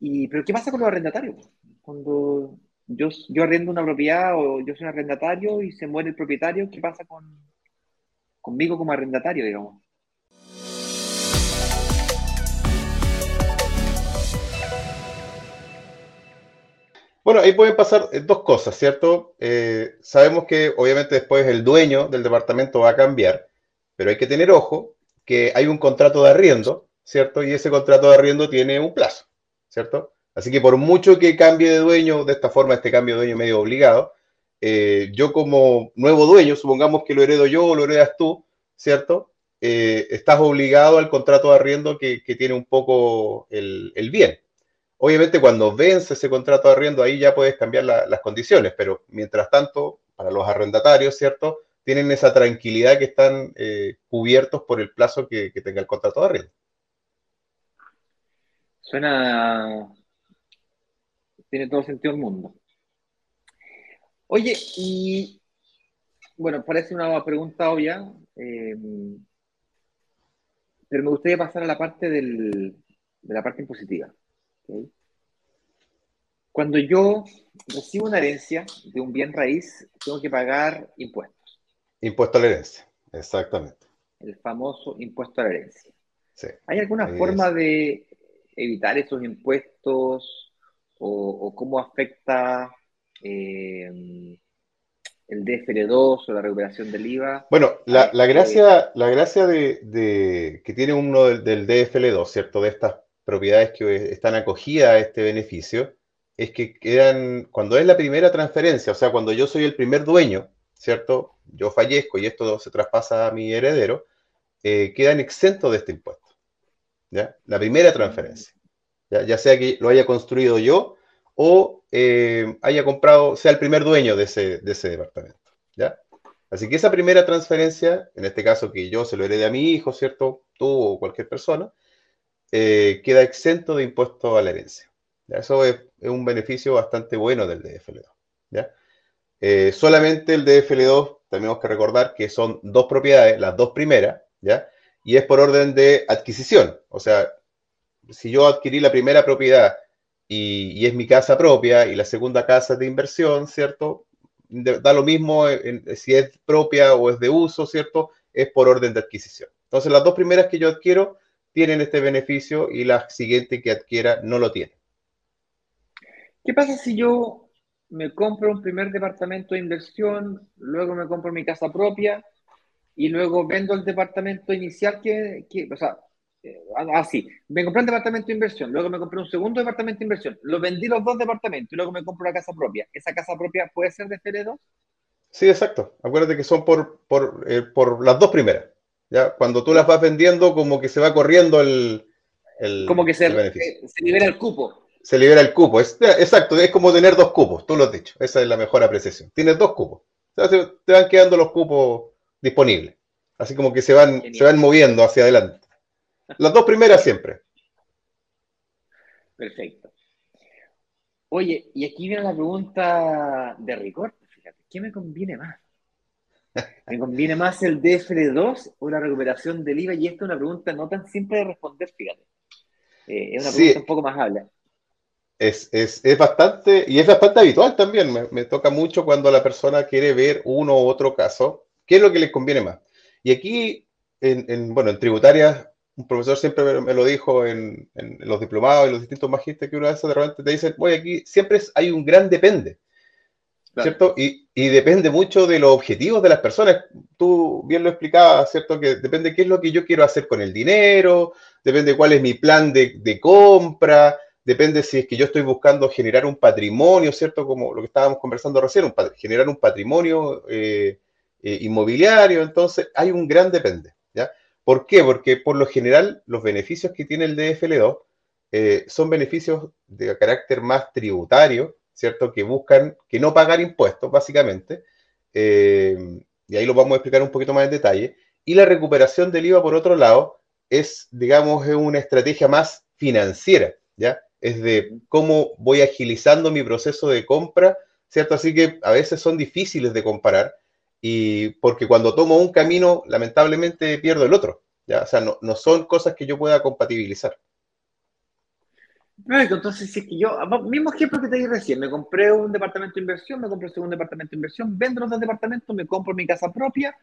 Y, pero ¿qué pasa con los arrendatarios? Cuando yo, yo arriendo una propiedad o yo soy un arrendatario y se muere el propietario, ¿qué pasa con, conmigo como arrendatario, digamos? Bueno, ahí pueden pasar eh, dos cosas, ¿cierto? Eh, sabemos que obviamente después el dueño del departamento va a cambiar, pero hay que tener ojo que hay un contrato de arriendo, ¿cierto? Y ese contrato de arriendo tiene un plazo, ¿cierto? Así que por mucho que cambie de dueño, de esta forma, este cambio de dueño medio obligado, eh, yo como nuevo dueño, supongamos que lo heredo yo o lo heredas tú, ¿cierto? estás obligado al contrato de arriendo que, tiene un poco el bien, Obviamente cuando vence ese contrato de arriendo, ahí ya puedes cambiar las condiciones, pero mientras tanto, para los arrendatarios, ¿cierto? Tienen esa tranquilidad que están eh, cubiertos por el plazo que, tenga el contrato de arriendo. Suena... Tiene todo sentido el mundo. Oye, y bueno, parece una pregunta obvia, eh, pero me gustaría pasar a la parte de la parte impositiva. Cuando yo recibo una herencia de un bien raíz, tengo que pagar impuestos. Impuesto a la herencia, exactamente. El famoso impuesto a la herencia. ¿Hay alguna forma de evitar esos impuestos o, cómo afecta eh, el DFL2 o la recuperación del IVA? Bueno, la, gracia, la gracia de, que tiene uno del, del DFL2, ¿cierto? De estas propiedades que están acogidas a este beneficio, es que quedan, cuando es la primera transferencia, o sea, cuando yo soy el primer dueño, ¿cierto? Yo fallezco y esto se traspasa a mi heredero, eh, quedan exentos de este impuesto. ¿Ya? La primera transferencia. ¿ya? sea que lo haya construido yo o eh, haya comprado, sea el primer dueño de ese, de ese departamento. ¿ya? Así que esa primera transferencia, en este caso que yo se lo herede a mi hijo, ¿cierto? Tú o cualquier persona, eh, queda exento de impuesto a la herencia. Eso es, un beneficio bastantante bueno del DFL2. ¿ya? Eh, solamente el DFL2, tenemos que recordar que son dos propiedades, las dos primeras, ¿ya? Y es por orden de adquisición. O sea, si yo adquirí la primera propiedad y, es mi casa propia y la segunda casa de inversión, ¿cierto? da lo mismo si es propia o es de uso, ¿cierto? Es por orden de adquisición. Entonces, las dos primeras que yo adquiero tienen este beneficio y la siguiente que adquiera no lo tiene. ¿Qué pasa si yo me compro un primer departamento de inversión, luego me compro mi casa propia y luego vendo el departamento inicial que, o sea, así, eh, ah, me compré un departamento de inversión, luego me compré un segundo departamento de inversión, lo vendí los dos departamentos y luego me compro una casa propia. ¿Esa casa propia puede ser de FL2? Sí, exacto. Acuérdate que son por, por, eh, por las dos primeras. ¿ya? Cuando tú las vas vendiendo, como que se va corriendo el, el Como que se, eh, se libera el cupo se libera el cupo. Es, exacto, es como tener dos cupos, tú lo has dicho. Esa es la mejor apreciación. Tienes dos cupos. te van quedando los cupos disponibles. Así como que se van, se van moviendo hacia adelante. Las dos primeras siempre. Perfecto. Oye, y aquí viene la pregunta de Ricord. Fíjate, ¿qué me conviene más? ¿Me conviene más el DFL2 o la recuperación del IVA? Y esta es una pregunta no tan simple de responder, fíjate. Eh, es una pregunta un poco más habla es, es, es, bastante, y es bastante habitual también, me, toca mucho cuando la persona quiere ver uno u otro caso, qué es lo que les conviene más. Y aquí, en, bueno, en tributarias, un profesor siempre me, lo dijo en, en, los diplomados y los distintos magísteres que una vez de repente te dicen, oye, aquí siempre hay un gran depende, ¿cierto? Y, y, depende mucho de los objetivos de las personas. Tú bien lo explicabas, ¿cierto? Que depende qué es lo que yo quiero hacer con el dinero, depende cuál es mi plan de, de compra, depende si es que yo estoy buscando generar un patrimonio, ¿cierto? Como lo que estábamos conversando recién, generar un patrimonio eh, eh, inmobiliario, entonces hay un gran depende, ¿ya? ¿Por qué? Porque por lo general los beneficios que tiene el DFL2 eh, son beneficios de carácter más tributario, ¿cierto? Que buscan que no pagar impuestos, básicamente, y ahí lo vamos a explicar un poquito más en detalle, y la recuperación del IVA, por otro lado, es, digamos, una estrategia más financiera, ¿ya? es de cómo voy agilizando mi proceso de compra, ¿cierto? Así que a veces son difíciles de comparar y porque cuando tomo un camino, lamentablemente pierdo el otro, ¿ya? O sea, no, son cosas que yo pueda compatibilizar. entonces, si es que yo, mismo ejemplo que te di recién, me compré un departamento de inversión, me compré un segundo departamento de inversión, vendo los dos departamentos, me compro mi casa propia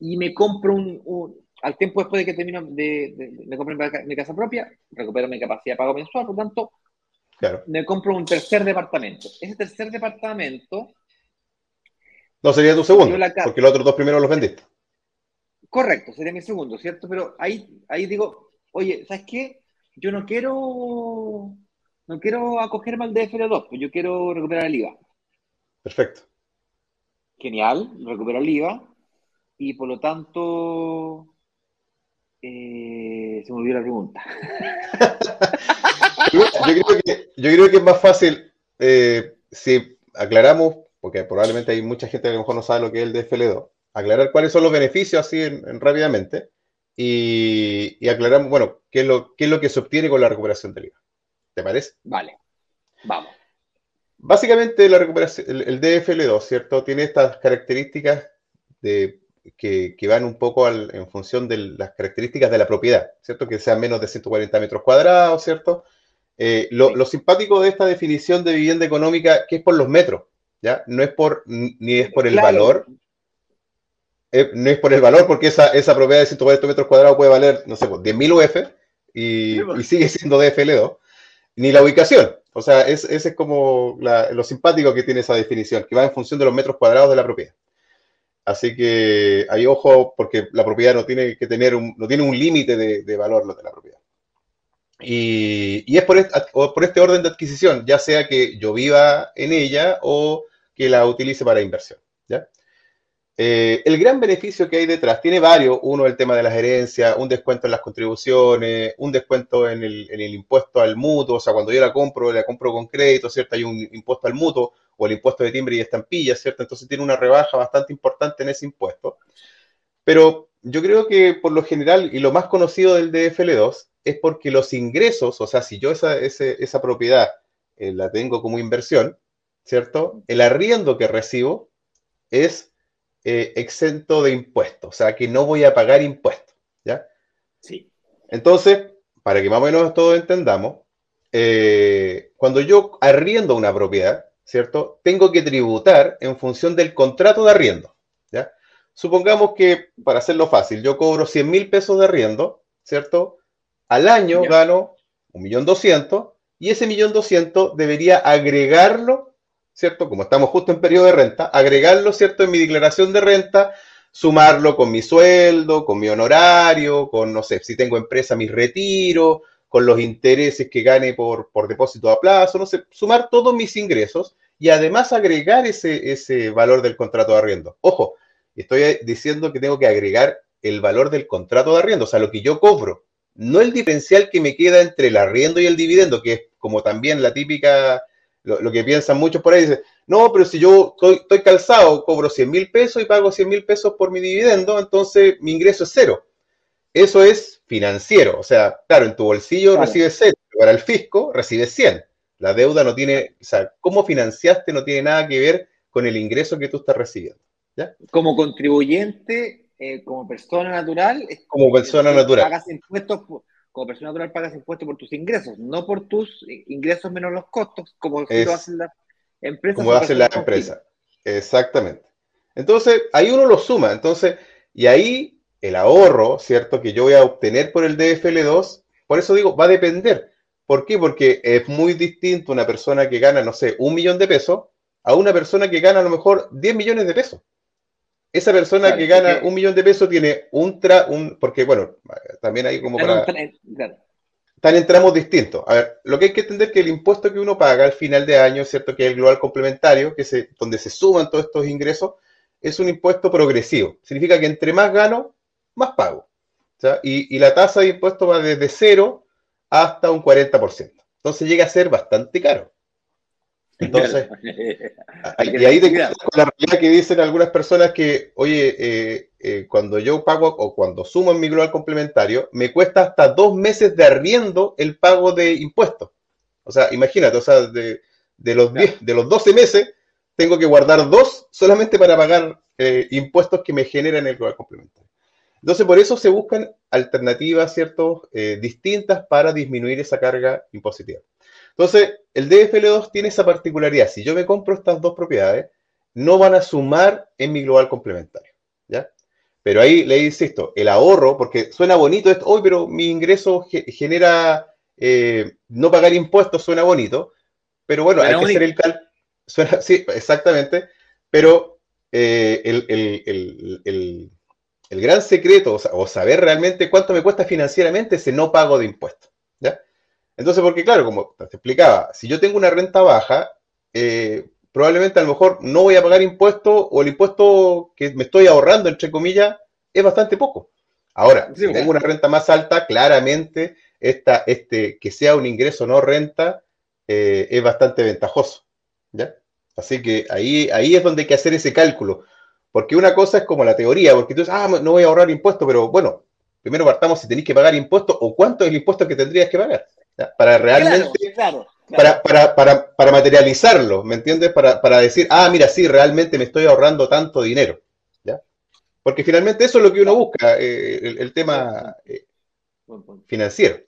y me compro un, al tiempo después de que termino de, me compro mi casa propia, recupero mi capacidad de pago mensual, por lo tanto, claro. me compro un tercer departamento. Ese tercer departamento... No sería tu segundo, porque los otros dos primeros los vendiste. Correcto, sería mi segundo, ¿cierto? Pero ahí, ahí digo, oye, ¿sabes qué? Yo no quiero, no quiero acogerme al DFL2, pues yo quiero recuperar el IVA. Perfecto. Genial, recupero el IVA y por lo tanto eh, se me olvidó la pregunta. yo, creo que, yo, creo que, es más fácil eh, si aclaramos, porque probablemente hay mucha gente que a lo mejor no sabe lo que es el DFL2, aclarar cuáles son los beneficios así rápidamente y, y, aclaramos, bueno, qué es, lo, qué es lo que se obtiene con la recuperación del IVA. ¿Te parece? Vale, vamos. Básicamente la recuperación, el, DFL2, ¿cierto? Tiene estas características de, que, van un poco en función de las características de la propiedad, ¿cierto? Que sean menos de 140 metros cuadrados, ¿cierto? Eh, lo, simpático de esta definición de vivienda económica, que es por los metros, ¿ya? No es por, ni es por el valor, eh, no es por el valor, porque esa, esa propiedad de 140 metros cuadrados puede valer, no sé, 10.000 pues, UF y, y, sigue siendo DFL2, ni la ubicación. O sea, ese es como lo simpático que tiene esa definición, que va en función de los metros cuadrados de la propiedad. Así que hay ojo porque la propiedad no tiene que tener un, no tiene un límite de, valor lo de la propiedad. Y, y es por por este orden de adquisición, ya sea que yo viva en ella o que la utilice para inversión. ¿ya? Eh, el gran beneficio que hay detrás tiene varios. Uno, el tema de las herencias, un descuento en las contribuciones, un descuento en el, impuesto al mutuo. O sea, cuando yo la compro, la compro con crédito, ¿cierto? Hay un impuesto al mutuo o el impuesto de timbre y estampilla, ¿cierto? Entonces tiene una rebaja bastante importante en ese impuesto. Pero yo creo que por lo general, y lo más conocido del DFL2, es porque los ingresos, o sea, si yo esa, propiedad eh, la tengo como inversión, ¿cierto? El arriendo que recibo es eh, exento de impuestos, o sea que no voy a pagar impuestos, ¿ya? Sí. Entonces, para que más o menos todos entendamos, eh, cuando yo arriendo una propiedad, ¿cierto? Tengo que tributar en función del contrato de arriendo, ¿ya? Supongamos que, para hacerlo fácil, yo cobro 100 mil pesos de arriendo, ¿cierto? Al año gano 1.200.000 y ese 1.200.000 debería agregarlo ¿cierto? Como estamos justo en periodo de renta, agregarlo, ¿cierto? En mi declaración de renta, sumarlo con mi sueldo, con mi honorario, con, no sé, si tengo empresa, mis retiros, con los intereses que gane por, por depósito a plazo, no sé, sumar todos mis ingresos y además agregar ese, ese valor del contrato de arriendo. Ojo, estoy diciendo que tengo que agregar el valor del contrato de arriendo, o sea, lo que yo cobro, no el diferencial que me queda entre el arriendo y el dividendo, que es como también la típica lo, que piensan muchos por ahí, dicen, no, pero si yo estoy, calzado, cobro 100 mil pesos y pago 100 mil pesos por mi dividendo, entonces mi ingreso es cero. Eso es financiero, o sea, claro, en tu bolsillo recibes cero, pero para el fisco recibes 100. La deuda no tiene, o sea, cómo financiaste no tiene nada que ver con el ingreso que tú estás recibiendo. ¿ya? Como contribuyente, eh, como persona natural, como persona natural. Pagas impuestos como persona natural pagas impuestos por tus ingresos, no por tus ingresos menos los costos, como es, lo hacen las empresas. Como hacen las empresas. Exactamente. Entonces, ahí uno lo suma. Entonces, y ahí el ahorro, ¿cierto? Que yo voy a obtener por el DFL2, por eso digo, va a depender. ¿Por qué? Porque es muy distinto una persona que gana, no sé, un millón de pesos a una persona que gana a lo mejor 10 millones de pesos. Esa persona que gana un millón de pesos tiene un, tra, un porque bueno, también hay como para... Están en tramos distintos. A ver, lo que hay que entender es que el impuesto que uno paga al final de año, ¿cierto? Que es el global complementario, que es donde se suman todos estos ingresos, es un impuesto progresivo. Significa que entre más gano, más pago. Y, y, la tasa de impuesto va desde cero hasta un 40%. Entonces llega a ser bastante caro. Entonces, y ahí te quedas con la realidad que dicen algunas personas que, oye, eh, eh, cuando yo pago o cuando sumo en mi global complementario, me cuesta hasta dos meses de arriendo el pago de impuestos. O sea, imagínate, o sea, de, los, de los 12 meses, tengo que guardar dos solamente para pagar eh, impuestos que me generan el global complementario. Entonces, por eso se buscan alternativas, ¿cierto?, distintas para disminuir esa carga impositiva. Entonces, el DFL2 tiene esa particularidad. Si yo me compro estas dos propiedades, no van a sumar en mi global complementario. ¿ya? Pero ahí le insisto, el ahorro, porque suena bonito esto, hoy, pero mi ingreso genera eh, no pagar impuestos, suena bonito, pero bueno, hay que hacer el cálculo. Suena, sí, exactamente, pero eh, el, gran secreto, o, saber realmente cuánto me cuesta financieramente ese no pago de impuestos. ¿ya? Entonces, porque claro, como te explicaba, si yo tengo una renta baja, eh, probablemente a lo mejor no voy a pagar impuestos o el impuesto que me estoy ahorrando, entre comillas, es bastante poco. Ahora, si tengo una renta más alta, claramente esta, este, que sea un ingreso no renta eh, es bastante ventajoso. ¿ya? Así que ahí, ahí es donde hay que hacer ese cálculo. Porque una cosa es como la teoría, porque tú dices, ah, no voy a ahorrar impuestos, pero bueno, primero partamos si tenéis que pagar impuestos o cuánto es el impuesto que tendrías que pagar. Para realmente claro, para, para, para, para, materializarlo, ¿me entiendes? Para, para, decir, ah, mira, sí, realmente me estoy ahorrando tanto dinero. ¿ya? Porque finalmente eso es lo que uno busca, eh, el, tema eh, financiero.